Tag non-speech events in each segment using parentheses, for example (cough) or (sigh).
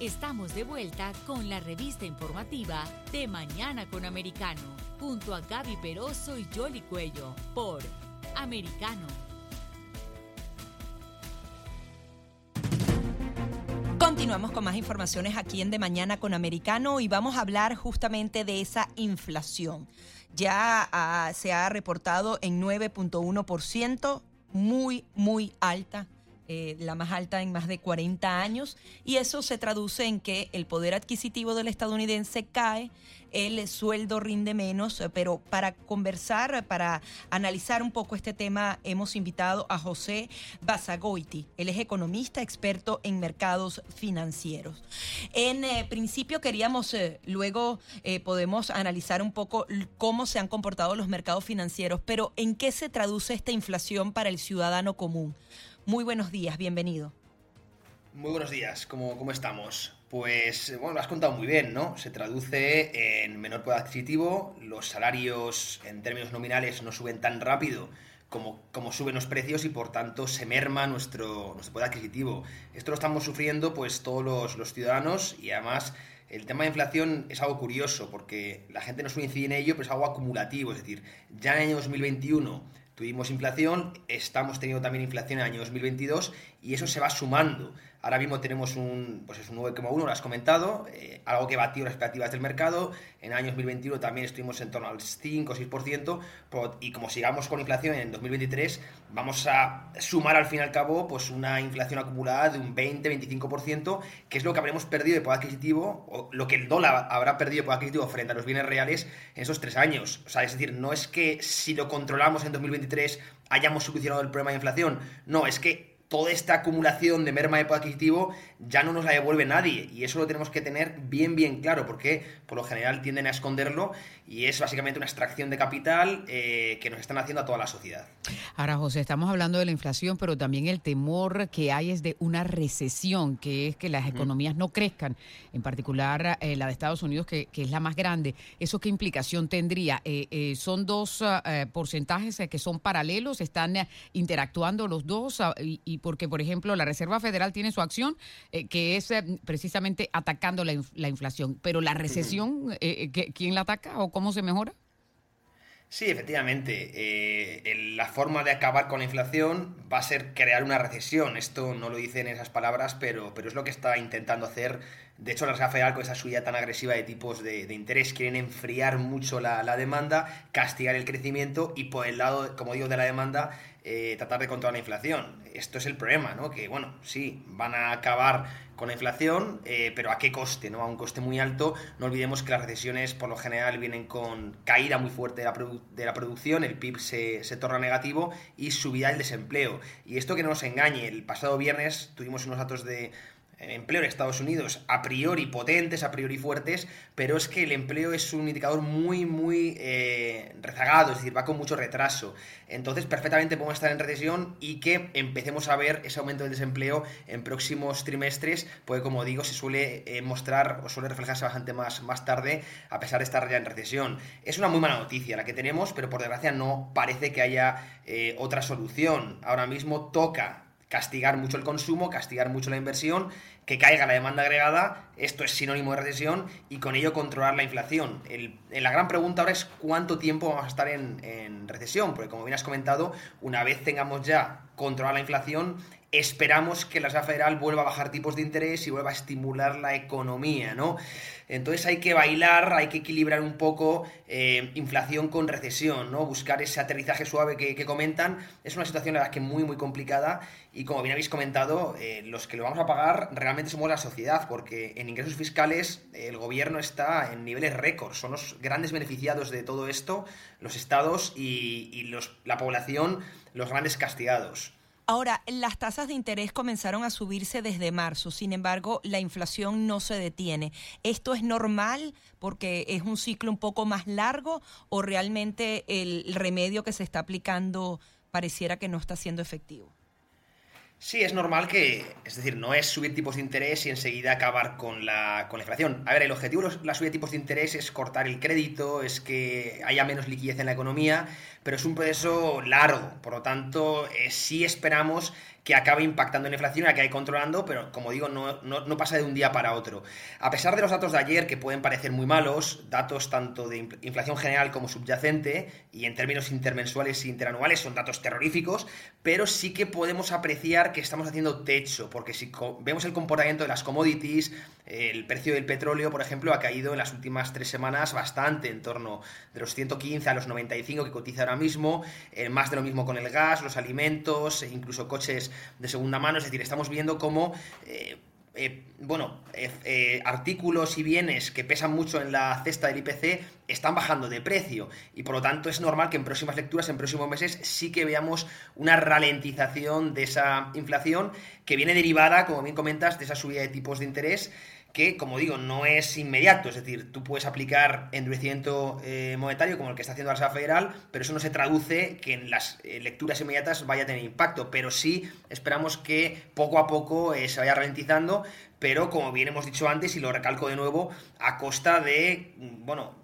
Estamos de vuelta con la revista informativa de Mañana con Americano, junto a Gaby Peroso y Jolly Cuello, por Americano. Continuamos con más informaciones aquí en De Mañana con Americano y vamos a hablar justamente de esa inflación. Ya ah, se ha reportado en 9.1%, muy, muy alta eh, la más alta en más de 40 años, y eso se traduce en que el poder adquisitivo del estadounidense cae, el sueldo rinde menos, pero para conversar, para analizar un poco este tema, hemos invitado a José Basagoiti. Él es economista, experto en mercados financieros. En eh, principio queríamos, eh, luego podemos analizar un poco cómo se han comportado los mercados financieros, pero ¿en qué se traduce esta inflación para el ciudadano común? Muy buenos días, bienvenido. Muy buenos días, ¿cómo, cómo estamos? Pues bueno, lo has contado muy bien, ¿no? Se traduce en menor poder adquisitivo, los salarios en términos nominales no suben tan rápido como, como, suben los precios y por tanto se merma nuestro, nuestro poder adquisitivo. Esto lo estamos sufriendo pues todos los, los, ciudadanos y además el tema de inflación es algo curioso porque la gente no suele incidir en ello, pero es algo acumulativo, es decir, ya en el año 2021 Tuvimos inflación, estamos teniendo también inflación en el año 2022 y eso se va sumando. Ahora mismo tenemos un, pues es un 9,1, lo has comentado, eh, algo que batió las expectativas del mercado. En el año 2021 también estuvimos en torno al 5 o 6%, y como sigamos con inflación en 2023, vamos a sumar al fin y al cabo pues una inflación acumulada de un 20-25%, que es lo que habremos perdido de poder adquisitivo, o lo que el dólar habrá perdido de poder adquisitivo frente a los bienes reales en esos tres años. O sea, es decir, no es que si lo controlamos en 2023 hayamos solucionado el problema de inflación, no, es que toda esta acumulación de merma de poder adquisitivo ya no nos la devuelve nadie. Y eso lo tenemos que tener bien, bien claro, porque por lo general tienden a esconderlo y es básicamente una extracción de capital eh, que nos están haciendo a toda la sociedad. Ahora, José, estamos hablando de la inflación, pero también el temor que hay es de una recesión, que es que las economías no crezcan, en particular eh, la de Estados Unidos, que, es la más grande. ¿Eso qué implicación tendría? Eh, ¿Son dos porcentajes que son paralelos? ¿Están interactuando los dos? y porque, por ejemplo, la Reserva Federal tiene su acción eh, que es eh, precisamente atacando la, la, inflación, pero la recesión, eh, ¿quién la ataca o cómo se mejora? Sí, efectivamente. la forma de acabar con la inflación va a ser crear una recesión. Esto no lo dicen esas palabras, pero, pero es lo que está intentando hacer. De hecho, la Reserva con esa subida tan agresiva de tipos de, interés, quieren enfriar mucho la, la, demanda, castigar el crecimiento y por el lado, como digo, de la demanda, eh, tratar de controlar la inflación. Esto es el problema, ¿no? Que, bueno, sí, van a acabar con la inflación, eh, pero ¿a qué coste? ¿no? A un coste muy alto. No olvidemos que las recesiones por lo general vienen con caída muy fuerte de la, de la producción, el PIB se, se, torna negativo y subida el desempleo. Y esto que no nos engañe, el pasado viernes tuvimos unos datos de empleo en Estados Unidos a priori potentes, a priori fuertes, pero es que el empleo es un indicador muy, muy eh, rezagado, es decir, va con mucho retraso. Entonces, perfectamente podemos estar en recesión y que empecemos a ver ese aumento del desempleo en próximos trimestres, porque como digo, se suele eh, mostrar o suele reflejarse bastante más, más tarde, a pesar de estar ya en recesión. Es una muy mala noticia la que tenemos, pero por desgracia no parece que haya eh, otra solución. Ahora mismo toca castigar mucho el consumo, castigar mucho la inversión, que caiga la demanda agregada, esto es sinónimo de recesión, y con ello controlar la inflación. la gran pregunta ahora es cuánto tiempo vamos a estar en, en recesión, porque como bien has comentado, una vez tengamos ya controlada la inflación, esperamos que la Reserva Federal vuelva a bajar tipos de interés y vuelva a estimular la economía, ¿no? Entonces hay que bailar, hay que equilibrar un poco eh, inflación con recesión, ¿no? Buscar ese aterrizaje suave que, comentan. Es una situación la verdad que muy, muy complicada y como bien habéis comentado, eh, los que lo vamos a pagar realmente somos la sociedad, porque en ingresos fiscales el gobierno está en niveles récord, son los grandes beneficiados de todo esto, los estados y, y los, la población, los grandes castigados. Ahora, las tasas de interés comenzaron a subirse desde marzo, sin embargo, la inflación no se detiene. ¿Esto es normal porque es un ciclo un poco más largo o realmente el remedio que se está aplicando pareciera que no está siendo efectivo? Sí, es normal que, es decir, no es subir tipos de interés y enseguida acabar con la, con la inflación. A ver, el objetivo de la subida de tipos de interés es cortar el crédito, es que haya menos liquidez en la economía, pero es un proceso largo. Por lo tanto, eh, sí esperamos que acabe impactando en la inflación, y la que hay controlando, pero como digo, no, no, pasa de un día para otro. A pesar de los datos de ayer, que pueden parecer muy malos, datos tanto de inflación general como subyacente, y en términos intermensuales e interanuales son datos terroríficos, pero sí que podemos apreciar que estamos haciendo techo, porque si vemos el comportamiento de las commodities, el precio del petróleo, por ejemplo, ha caído en las últimas tres semanas bastante, en torno de los 115 a los 95 que cotiza ahora mismo, eh, más de lo mismo con el gas, los alimentos, e incluso coches de segunda mano, es decir, estamos viendo cómo... Eh, eh, bueno, artículos y bienes que pesan mucho en la cesta del IPC están bajando de precio. Y por lo tanto es normal que en próximas lecturas, en próximos meses, sí que veamos una ralentización de esa inflación que viene derivada, como bien comentas, de esa subida de tipos de interés que, como digo, no es inmediato. Es decir, tú puedes aplicar endurecimiento eh, monetario como el que está haciendo la Reserva Federal, pero eso no se traduce que en las eh, lecturas inmediatas vaya a tener impacto. Pero sí esperamos que poco a poco eh, se vaya ralentizando, pero como bien hemos dicho antes, y lo recalco de nuevo, a costa de, mm, bueno,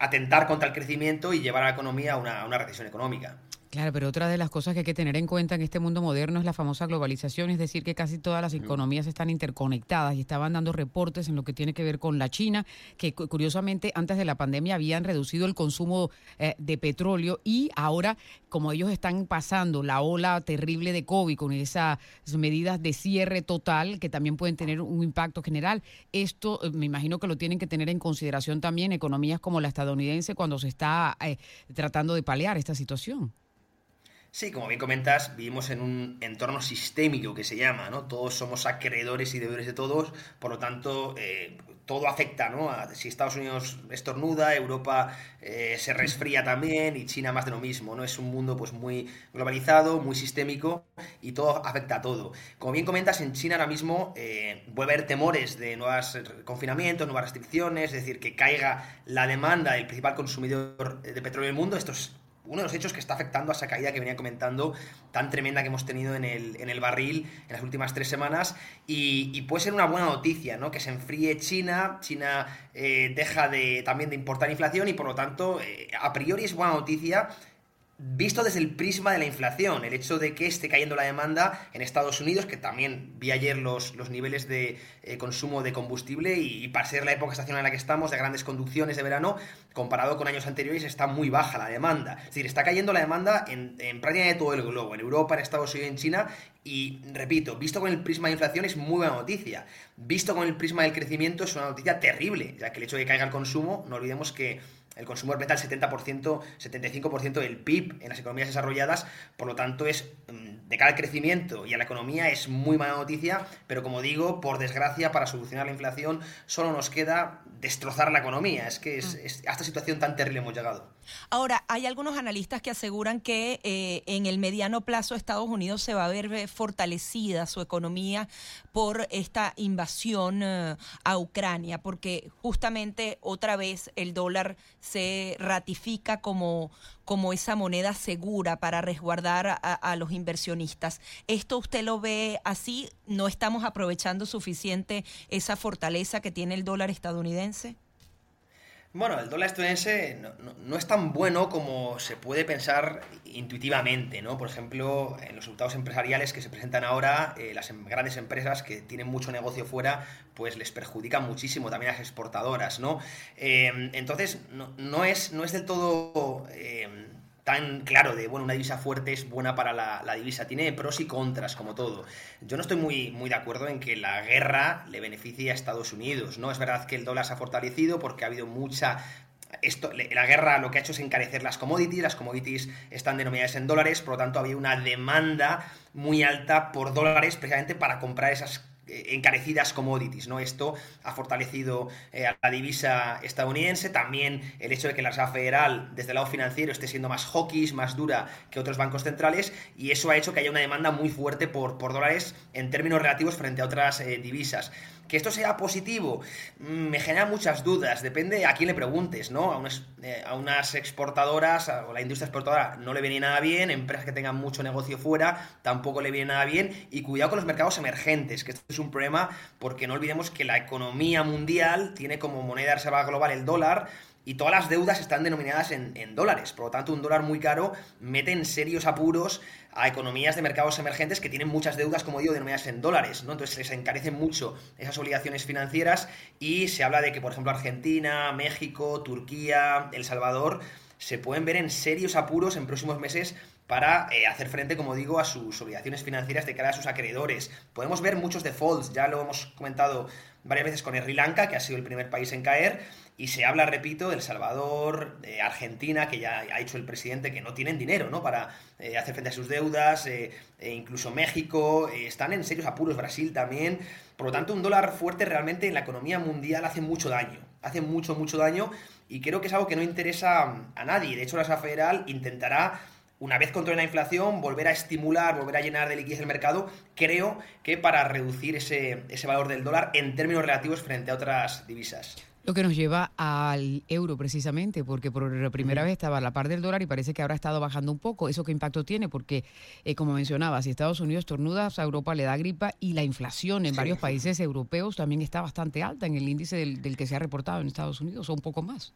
atentar contra el crecimiento y llevar a la economía a una recesión económica. Claro, pero otra de las cosas que hay que tener en cuenta en este mundo moderno es la famosa globalización, es decir, que casi todas las economías están interconectadas y estaban dando reportes en lo que tiene que ver con la China, que curiosamente antes de la pandemia habían reducido el consumo eh, de petróleo y ahora, como ellos están pasando la ola terrible de COVID con esas medidas de cierre total que también pueden tener un impacto general, esto eh, me imagino que lo tienen que tener en consideración también economías como la estadounidense cuando se está eh, tratando de paliar esta situación. Sí, como bien comentas, vivimos en un entorno sistémico que se llama, ¿no? Todos somos acreedores y deudores de todos, por lo tanto, eh, todo afecta, ¿no? si Estados Unidos estornuda, Europa eh, se resfría también y China más de lo mismo, ¿no? Es un mundo pues muy globalizado, muy sistémico y todo afecta a todo. Como bien comentas, en China ahora mismo eh, vuelve a haber temores de nuevos confinamientos, nuevas restricciones, es decir, que caiga la demanda del principal consumidor de petróleo del mundo. Esto es uno de los hechos que está afectando a esa caída que venía comentando tan tremenda que hemos tenido en el, en el barril en las últimas tres semanas. Y, puede ser una buena noticia, ¿no? Que se enfríe China, China eh, deja de, también de importar inflación y por lo tanto eh, a priori es buena noticia visto desde el prisma de la inflación, el hecho de que esté cayendo la demanda en Estados Unidos, que también vi ayer los, los niveles de eh, consumo de combustible y, para ser la época estacional en la que estamos, de grandes conducciones de verano, comparado con años anteriores, está muy baja la demanda. Es decir, está cayendo la demanda en, en prácticamente todo el globo, en Europa, en Estados Unidos, en China, y repito, visto con el prisma de inflación es muy buena noticia. Visto con el prisma del crecimiento es una noticia terrible, ya que el hecho de que caiga el consumo, no olvidemos que el consumo representa el 70%, 75% del PIB en las economías desarrolladas, por lo tanto es mm, de cara al crecimiento y a la economía es muy mala noticia, pero como digo, por desgracia, para solucionar la inflación solo nos queda destrozar la economía. Es que es, mm. a esta situación tan terrible hemos llegado. Ahora, hay algunos analistas que aseguran que eh, en el mediano plazo Estados Unidos se va a ver eh, fortalecida su economía por esta invasión eh, a Ucrania, porque justamente otra vez el dólar se ratifica como, como esa moneda segura para resguardar a, los inversionistas. ¿Esto usted lo ve así? ¿No estamos aprovechando suficiente esa fortaleza que tiene el dólar estadounidense? Bueno, el dólar estadounidense no, es tan bueno como se puede pensar intuitivamente, ¿no? Por ejemplo, en los resultados empresariales que se presentan ahora, eh, las em, grandes empresas que tienen mucho negocio fuera, pues les perjudican muchísimo también a las exportadoras, ¿no? Eh, entonces, no, es, no es del todo... Eh, tan claro de, bueno, una divisa fuerte es buena para la, divisa. Tiene pros y contras, como todo. Yo no estoy muy, muy de acuerdo en que la guerra le beneficie a Estados Unidos, ¿no? Es verdad que el dólar se ha fortalecido porque ha habido mucha esto, la guerra lo que ha hecho es encarecer las commodities, las commodities están denominadas en dólares, por lo tanto había una demanda muy alta por dólares precisamente para comprar esas encarecidas commodities, ¿no? Esto ha fortalecido eh, a la divisa estadounidense, también el hecho de que la Reserva Federal desde el lado financiero esté siendo más hawkish, más dura que otros bancos centrales, y eso ha hecho que haya una demanda muy fuerte por, dólares en términos relativos frente a otras eh, divisas. Que esto sea positivo mm, me genera muchas dudas, depende a quién le preguntes, ¿no? A unas, eh, a unas exportadoras o la industria exportadora no le viene nada bien, empresas que tengan mucho negocio fuera tampoco le viene nada bien y cuidado con los mercados emergentes, que esto es un problema porque no olvidemos que la economía mundial tiene como moneda reserva global el dólar y todas las deudas están denominadas en, dólares. Por lo tanto, un dólar muy caro mete en serios apuros a economías de mercados emergentes que tienen muchas deudas, como digo, denominadas en dólares. ¿no? Entonces les encarecen mucho esas obligaciones financieras y se habla de que, por ejemplo, Argentina, México, Turquía, El Salvador se pueden ver en serios apuros en próximos meses para eh, hacer frente, como digo, a sus obligaciones financieras de cara a sus acreedores. Podemos ver muchos defaults, ya lo hemos comentado varias veces con Sri Lanka, que ha sido el primer país en caer, y se habla, repito, de El Salvador, de Argentina, que ya ha dicho el presidente que no tienen dinero ¿no? para eh, hacer frente a sus deudas, eh, e incluso México, están en serios apuros, Brasil también. Por lo tanto, un dólar fuerte realmente en la economía mundial hace mucho daño, hace mucho, mucho daño, y creo que es algo que no interesa a nadie. De hecho, la Reserva Federal intentará una vez controle la inflación, volver a estimular, volver a llenar de liquidez el mercado, creo que para reducir ese, ese valor del dólar en términos relativos frente a otras divisas. Lo que nos lleva al euro precisamente, porque por primera vez estaba a la par del dólar y parece que ahora ha estado bajando un poco. ¿Eso qué impacto tiene? Porque, eh, como mencionaba, si Estados Unidos tornuda, a Europa le da gripa y la inflación en varios países europeos también está bastante alta en el índice del, del que se ha reportado en Estados Unidos, o un poco más.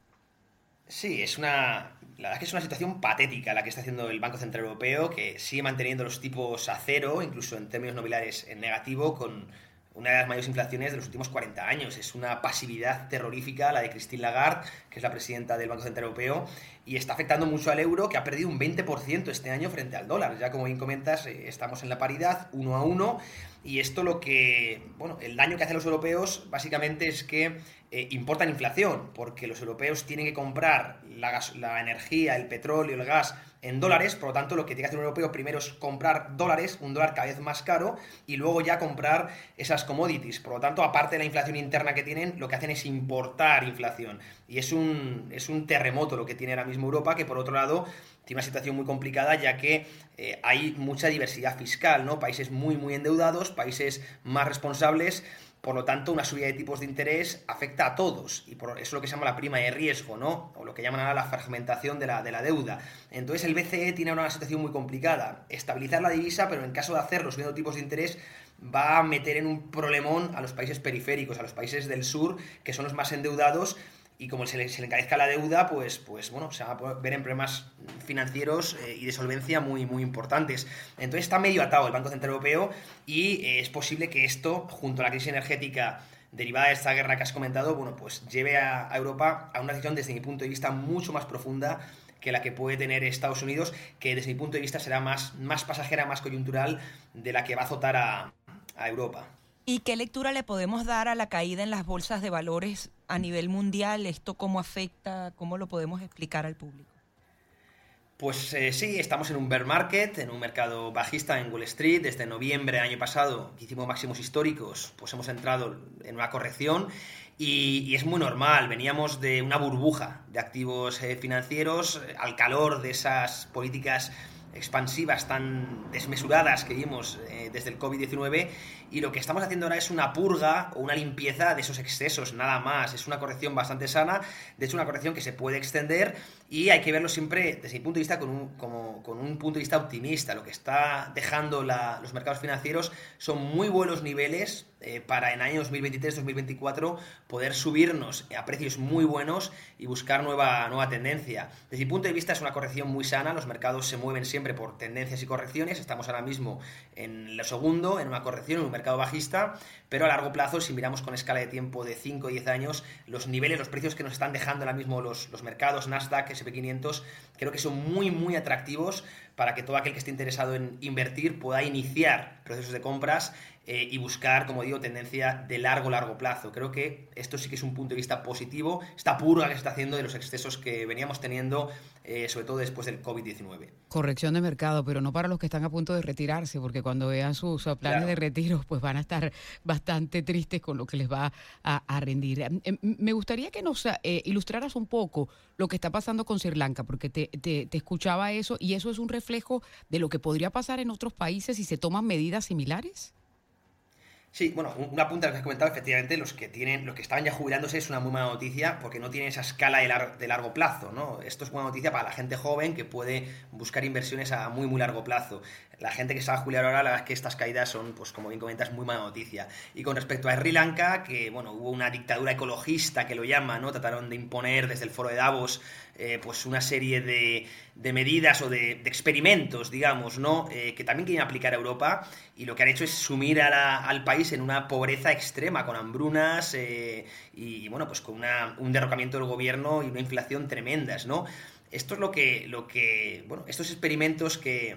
Sí, es una, la verdad es que es una situación patética la que está haciendo el Banco Central Europeo, que sigue manteniendo los tipos a cero, incluso en términos nominales en negativo, con una de las mayores inflaciones de los últimos 40 años. Es una pasividad terrorífica la de Christine Lagarde, que es la presidenta del Banco Central Europeo, y está afectando mucho al euro, que ha perdido un 20% este año frente al dólar. Ya como bien comentas, eh, estamos en la paridad, uno a uno, y esto lo que, bueno, el daño que hacen los europeos básicamente es que eh, importan inflación, porque los europeos tienen que comprar la, la energía, el petróleo, el gas en dólares, por lo tanto lo que tiene que hacer un europeo primero es comprar dólares, un dólar cada vez más caro, y luego ya comprar esas commodities. Por lo tanto, aparte de la inflación interna que tienen, lo que hacen es importar inflación. Y es un, es un terremoto lo que tiene ahora mismo Europa, que por otro lado tiene una situación muy complicada ya que eh, hay mucha diversidad fiscal, ¿no? Países muy, muy endeudados, países más responsables, por lo tanto, una subida de tipos de interés afecta a todos y por eso es lo que se llama la prima de riesgo, ¿no? O lo que llaman ahora la fragmentación de la, de la deuda. Entonces, el BCE tiene una situación muy complicada. Estabilizar la divisa, pero en caso de hacerlo subiendo tipos de interés, va a meter en un problemón a los países periféricos, a los países del sur, que son los más endeudados y como se le, encarezca la deuda, pues, pues bueno, se va a ver en problemas financieros eh, y de solvencia muy, muy importantes. Entonces está medio atado el Banco Central Europeo y eh, es posible que esto, junto a la crisis energética derivada de esta guerra que has comentado, bueno, pues lleve a, Europa a una situación desde mi punto de vista mucho más profunda que la que puede tener Estados Unidos, que desde mi punto de vista será más, más pasajera, más coyuntural de la que va a azotar a Europa. ¿Y qué lectura le podemos dar a la caída en las bolsas de valores a nivel mundial? ¿Esto cómo afecta? ¿Cómo lo podemos explicar al público? Pues eh, sí, estamos en un bear market, en un mercado bajista en Wall Street. Desde noviembre del año pasado, que hicimos máximos históricos, pues hemos entrado en una corrección y, es muy normal. Veníamos de una burbuja de activos eh, financieros eh, al calor de esas políticas expansivas tan desmesuradas que vimos eh, desde el COVID-19 y lo que estamos haciendo ahora es una purga o una limpieza de esos excesos, nada más. Es una corrección bastante sana, de hecho una corrección que se puede extender y hay que verlo siempre desde mi punto de vista con un, como, con un punto de vista optimista. Lo que está dejando los mercados financieros son muy buenos niveles eh, para en año 2023-2024 poder subirnos a precios muy buenos y buscar nueva, nueva tendencia. Desde mi punto de vista es una corrección muy sana, los mercados se mueven siempre por tendencias y correcciones, estamos ahora mismo en lo segundo, en una corrección, en un mercado bajista, pero a largo plazo, si miramos con escala de tiempo de 5 o 10 años, los niveles, los precios que nos están dejando ahora mismo los, los mercados, Nasdaq, SP500, creo que son muy, muy atractivos para que todo aquel que esté interesado en invertir pueda iniciar procesos de compras eh, y buscar, como digo, tendencia de largo, largo plazo. Creo que esto sí que es un punto de vista positivo, esta purga que se está haciendo de los excesos que veníamos teniendo, eh, sobre todo después del COVID-19. Corrección de mercado, pero no para los que están a punto de retirarse, porque cuando vean sus planes claro. de retiro, pues van a estar bastante tristes con lo que les va a, a rendir. Em, em, me gustaría que nos eh, ilustraras un poco lo que está pasando con Sri Lanka, porque te, te, te escuchaba eso y eso es un reflejo de lo que podría pasar en otros países si se toman medidas similares. Sí, bueno, una punta que has comentado, efectivamente, los que tienen, los que estaban ya jubilándose es una muy mala noticia porque no tienen esa escala de, de, largo plazo, ¿no? Esto es buena noticia para la gente joven que puede buscar inversiones a muy, muy largo plazo. La gente que sabe juliar ahora, la verdad es que estas caídas son, pues como bien comentas, muy mala noticia. Y con respecto a Sri Lanka, que bueno, hubo una dictadura ecologista que lo llama, ¿no? Trataron de imponer desde el foro de Davos eh, pues una serie de, medidas o de, experimentos, digamos, ¿no? Eh, que también quieren aplicar a Europa y lo que han hecho es sumir al país en una pobreza extrema, con hambrunas eh, y, bueno, pues con un derrocamiento del gobierno y una inflación tremendas, ¿no? Esto es lo que, lo que bueno, estos experimentos que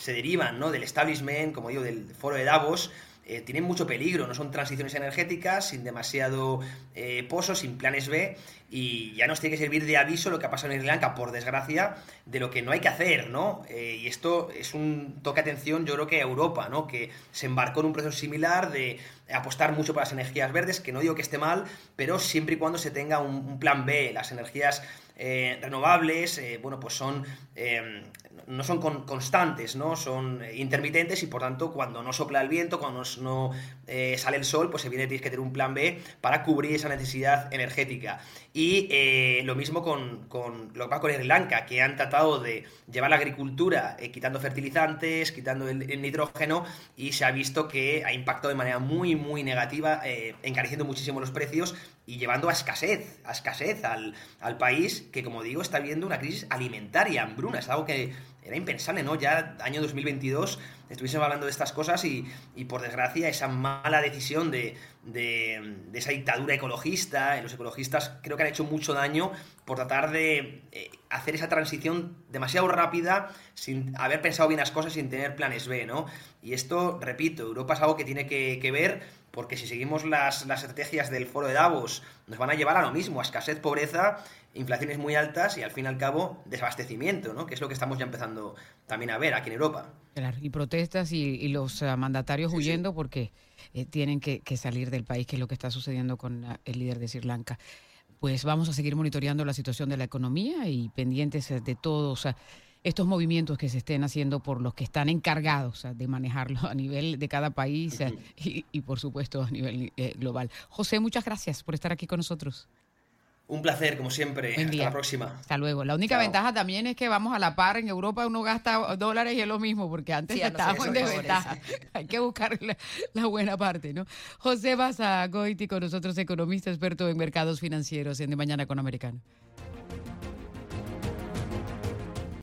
se derivan, ¿no? Del establishment, como digo, del foro de Davos, eh, tienen mucho peligro, no son transiciones energéticas, sin demasiado eh, pozo, sin planes B, y ya nos tiene que servir de aviso lo que ha pasado en Sri Lanka, por desgracia, de lo que no hay que hacer, ¿no? Eh, y esto es un toque atención, yo creo que a Europa, ¿no? Que se embarcó en un proceso similar de apostar mucho por las energías verdes, que no digo que esté mal, pero siempre y cuando se tenga un, plan B, las energías renovables, bueno, pues son no son constantes, ¿no? Son intermitentes y por tanto cuando no sopla el viento, cuando no eh, sale el sol, pues evidentemente tienes que tener un plan B para cubrir esa necesidad energética. Y eh, lo mismo con, lo que va con Sri Lanka, que han tratado de llevar la agricultura eh, quitando fertilizantes, quitando el, nitrógeno y se ha visto que ha impactado de manera muy, muy negativa, encareciendo muchísimo los precios y llevando a escasez, a escasez al, al, país que, como digo, está viendo una crisis alimentaria, hambruna. Es algo que era impensable, ¿no? Ya año 2022 estuviésemos hablando de estas cosas y, por desgracia esa mala decisión de, esa dictadura ecologista, los ecologistas creo que han hecho mucho daño por tratar de eh, hacer esa transición demasiado rápida sin haber pensado bien las cosas, sin tener planes B, ¿no? Y esto, repito, Europa es algo que tiene que ver porque si seguimos las, las, estrategias del foro de Davos, nos van a llevar a lo mismo, a escasez, pobreza inflaciones muy altas y al fin y al cabo desabastecimiento, ¿no? que es lo que estamos ya empezando también a ver aquí en Europa. y protestas y, los eh, mandatarios huyendo porque eh, tienen que, salir del país, que es lo que está sucediendo con eh, el líder de Sri Lanka. Pues vamos a seguir monitoreando la situación de la economía y pendientes de todos estos movimientos que se estén haciendo por los que están encargados de manejarlo a nivel de cada país y, y, por supuesto a nivel global. José, muchas gracias por estar aquí con nosotros. Un placer, como siempre. Hasta la próxima. Hasta luego. La única ventaja también es que vamos a la par. En Europa uno gasta dólares y es lo mismo, porque antes estábamos en desventaja. (laughs) Hay que buscar la, buena parte, ¿no? José Basagoiti con nosotros, economista experto en mercados financieros en De Mañana con Americano.